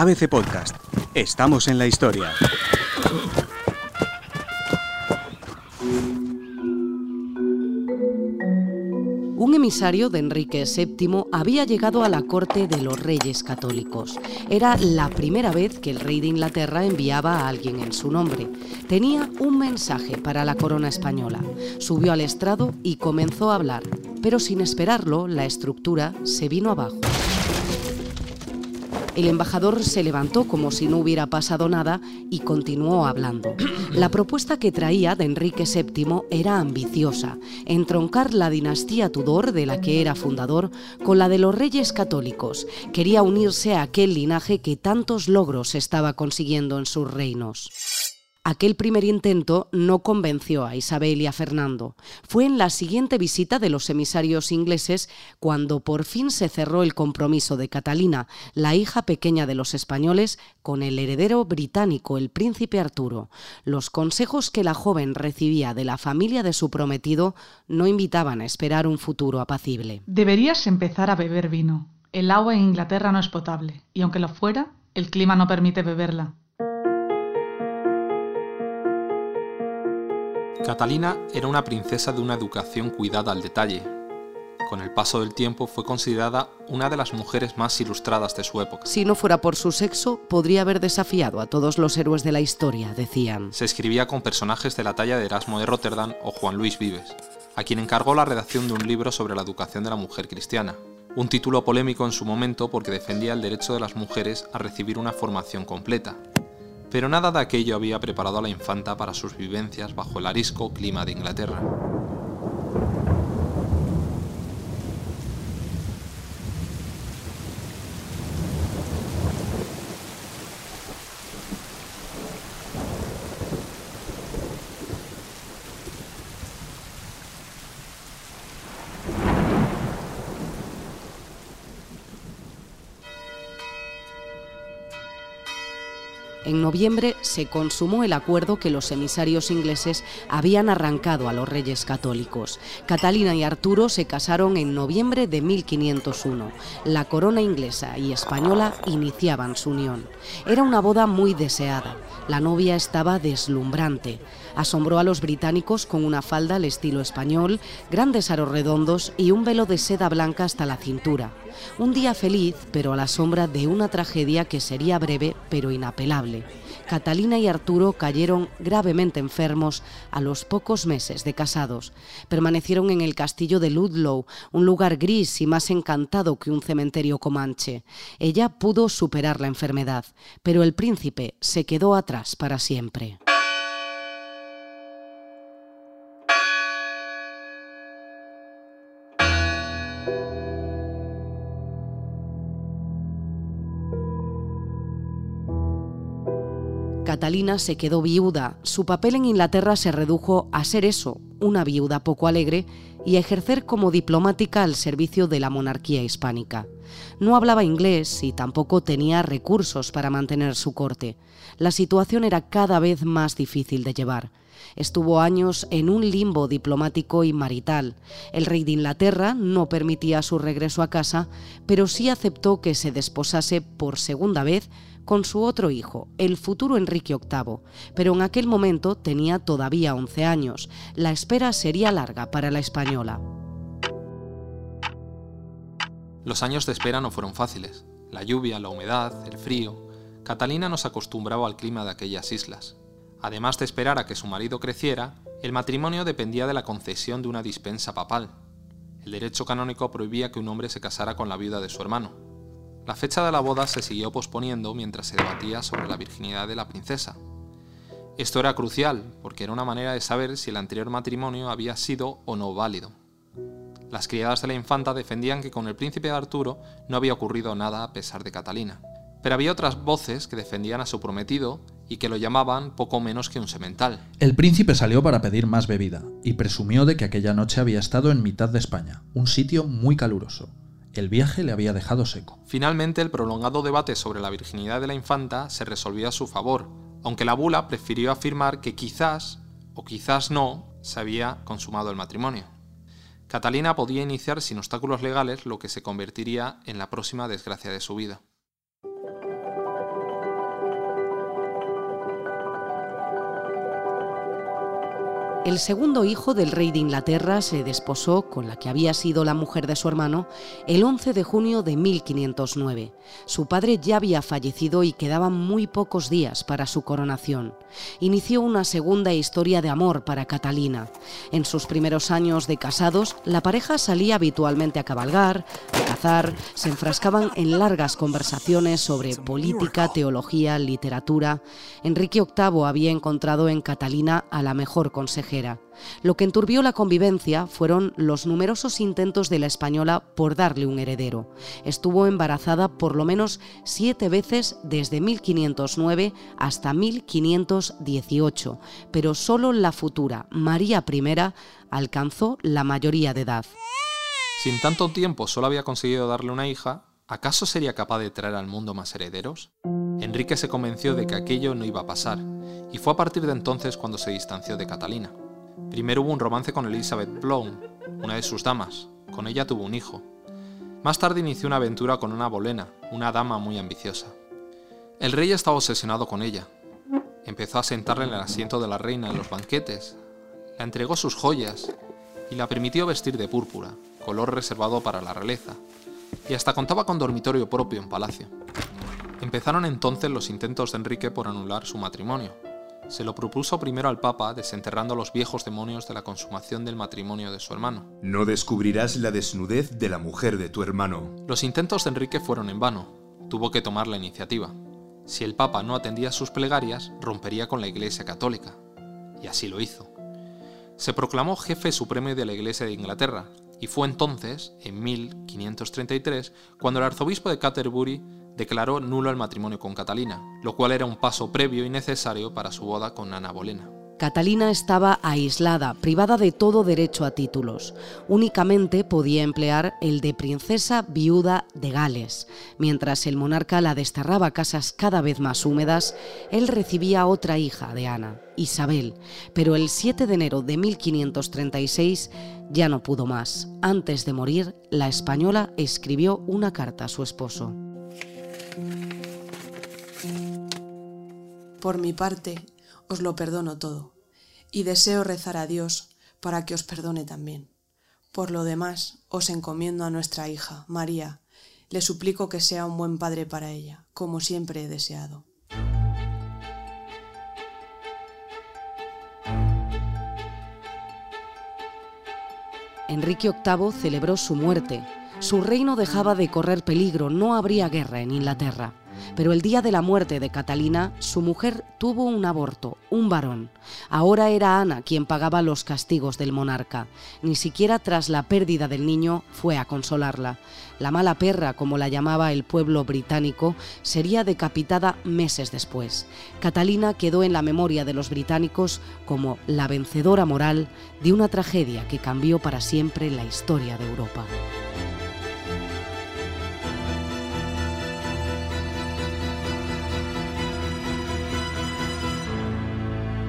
ABC Podcast. Estamos en la historia. Un emisario de Enrique VII había llegado a la corte de los reyes católicos. Era la primera vez que el rey de Inglaterra enviaba a alguien en su nombre. Tenía un mensaje para la corona española. Subió al estrado y comenzó a hablar, pero sin esperarlo, la estructura se vino abajo. El embajador se levantó como si no hubiera pasado nada y continuó hablando. La propuesta que traía de Enrique VII era ambiciosa, entroncar la dinastía Tudor, de la que era fundador, con la de los reyes católicos. Quería unirse a aquel linaje que tantos logros estaba consiguiendo en sus reinos. Aquel primer intento no convenció a Isabel y a Fernando. Fue en la siguiente visita de los emisarios ingleses cuando por fin se cerró el compromiso de Catalina, la hija pequeña de los españoles, con el heredero británico, el príncipe Arturo. Los consejos que la joven recibía de la familia de su prometido no invitaban a esperar un futuro apacible. Deberías empezar a beber vino. El agua en Inglaterra no es potable, y aunque lo fuera, el clima no permite beberla. Catalina era una princesa de una educación cuidada al detalle. Con el paso del tiempo fue considerada una de las mujeres más ilustradas de su época. Si no fuera por su sexo, podría haber desafiado a todos los héroes de la historia, decían. Se escribía con personajes de la talla de Erasmo de Rotterdam o Juan Luis Vives, a quien encargó la redacción de un libro sobre la educación de la mujer cristiana, un título polémico en su momento porque defendía el derecho de las mujeres a recibir una formación completa. Pero nada de aquello había preparado a la infanta para sus vivencias bajo el arisco clima de Inglaterra. En noviembre se consumó el acuerdo que los emisarios ingleses habían arrancado a los reyes católicos. Catalina y Arturo se casaron en noviembre de 1501. La corona inglesa y española iniciaban su unión. Era una boda muy deseada. La novia estaba deslumbrante. Asombró a los británicos con una falda al estilo español, grandes aros redondos y un velo de seda blanca hasta la cintura. Un día feliz, pero a la sombra de una tragedia que sería breve pero inapelable. Catalina y Arturo cayeron gravemente enfermos a los pocos meses de casados. Permanecieron en el castillo de Ludlow, un lugar gris y más encantado que un cementerio comanche. Ella pudo superar la enfermedad, pero el príncipe se quedó atrás para siempre. Catalina se quedó viuda. Su papel en Inglaterra se redujo a ser eso, una viuda poco alegre, y a ejercer como diplomática al servicio de la monarquía hispánica. No hablaba inglés y tampoco tenía recursos para mantener su corte. La situación era cada vez más difícil de llevar. Estuvo años en un limbo diplomático y marital. El rey de Inglaterra no permitía su regreso a casa, pero sí aceptó que se desposase por segunda vez con su otro hijo, el futuro Enrique VIII, pero en aquel momento tenía todavía 11 años. La espera sería larga para la española. Los años de espera no fueron fáciles. La lluvia, la humedad, el frío. Catalina no se acostumbraba al clima de aquellas islas. Además de esperar a que su marido creciera, el matrimonio dependía de la concesión de una dispensa papal. El derecho canónico prohibía que un hombre se casara con la viuda de su hermano. La fecha de la boda se siguió posponiendo mientras se debatía sobre la virginidad de la princesa. Esto era crucial porque era una manera de saber si el anterior matrimonio había sido o no válido. Las criadas de la infanta defendían que con el príncipe Arturo no había ocurrido nada a pesar de Catalina. Pero había otras voces que defendían a su prometido y que lo llamaban poco menos que un semental. El príncipe salió para pedir más bebida y presumió de que aquella noche había estado en mitad de España, un sitio muy caluroso. El viaje le había dejado seco. Finalmente, el prolongado debate sobre la virginidad de la infanta se resolvió a su favor, aunque la bula prefirió afirmar que quizás, o quizás no, se había consumado el matrimonio. Catalina podía iniciar sin obstáculos legales lo que se convertiría en la próxima desgracia de su vida. El segundo hijo del rey de Inglaterra se desposó con la que había sido la mujer de su hermano el 11 de junio de 1509. Su padre ya había fallecido y quedaban muy pocos días para su coronación. Inició una segunda historia de amor para Catalina. En sus primeros años de casados, la pareja salía habitualmente a cabalgar, a cazar, se enfrascaban en largas conversaciones sobre política, teología, literatura. Enrique VIII había encontrado en Catalina a la mejor consejera lo que enturbió la convivencia fueron los numerosos intentos de la española por darle un heredero. Estuvo embarazada por lo menos siete veces desde 1509 hasta 1518, pero solo la futura María I alcanzó la mayoría de edad. Si en tanto tiempo solo había conseguido darle una hija, ¿acaso sería capaz de traer al mundo más herederos? Enrique se convenció de que aquello no iba a pasar, y fue a partir de entonces cuando se distanció de Catalina. Primero hubo un romance con Elizabeth Bloom, una de sus damas. Con ella tuvo un hijo. Más tarde inició una aventura con una bolena, una dama muy ambiciosa. El rey estaba obsesionado con ella. Empezó a sentarle en el asiento de la reina en los banquetes, le entregó sus joyas y la permitió vestir de púrpura, color reservado para la realeza, y hasta contaba con dormitorio propio en palacio. Empezaron entonces los intentos de Enrique por anular su matrimonio, se lo propuso primero al Papa, desenterrando los viejos demonios de la consumación del matrimonio de su hermano. No descubrirás la desnudez de la mujer de tu hermano. Los intentos de Enrique fueron en vano. Tuvo que tomar la iniciativa. Si el Papa no atendía sus plegarias, rompería con la Iglesia Católica. Y así lo hizo. Se proclamó jefe supremo de la Iglesia de Inglaterra, y fue entonces, en 1533, cuando el arzobispo de Canterbury declaró nulo el matrimonio con Catalina, lo cual era un paso previo y necesario para su boda con Ana Bolena. Catalina estaba aislada, privada de todo derecho a títulos. Únicamente podía emplear el de princesa viuda de Gales. Mientras el monarca la desterraba casas cada vez más húmedas, él recibía otra hija de Ana, Isabel, pero el 7 de enero de 1536 ya no pudo más. Antes de morir, la española escribió una carta a su esposo. Por mi parte, os lo perdono todo, y deseo rezar a Dios para que os perdone también. Por lo demás, os encomiendo a nuestra hija, María, le suplico que sea un buen padre para ella, como siempre he deseado. Enrique VIII celebró su muerte. Su reino dejaba de correr peligro, no habría guerra en Inglaterra. Pero el día de la muerte de Catalina, su mujer tuvo un aborto, un varón. Ahora era Ana quien pagaba los castigos del monarca. Ni siquiera tras la pérdida del niño fue a consolarla. La mala perra, como la llamaba el pueblo británico, sería decapitada meses después. Catalina quedó en la memoria de los británicos como la vencedora moral de una tragedia que cambió para siempre la historia de Europa.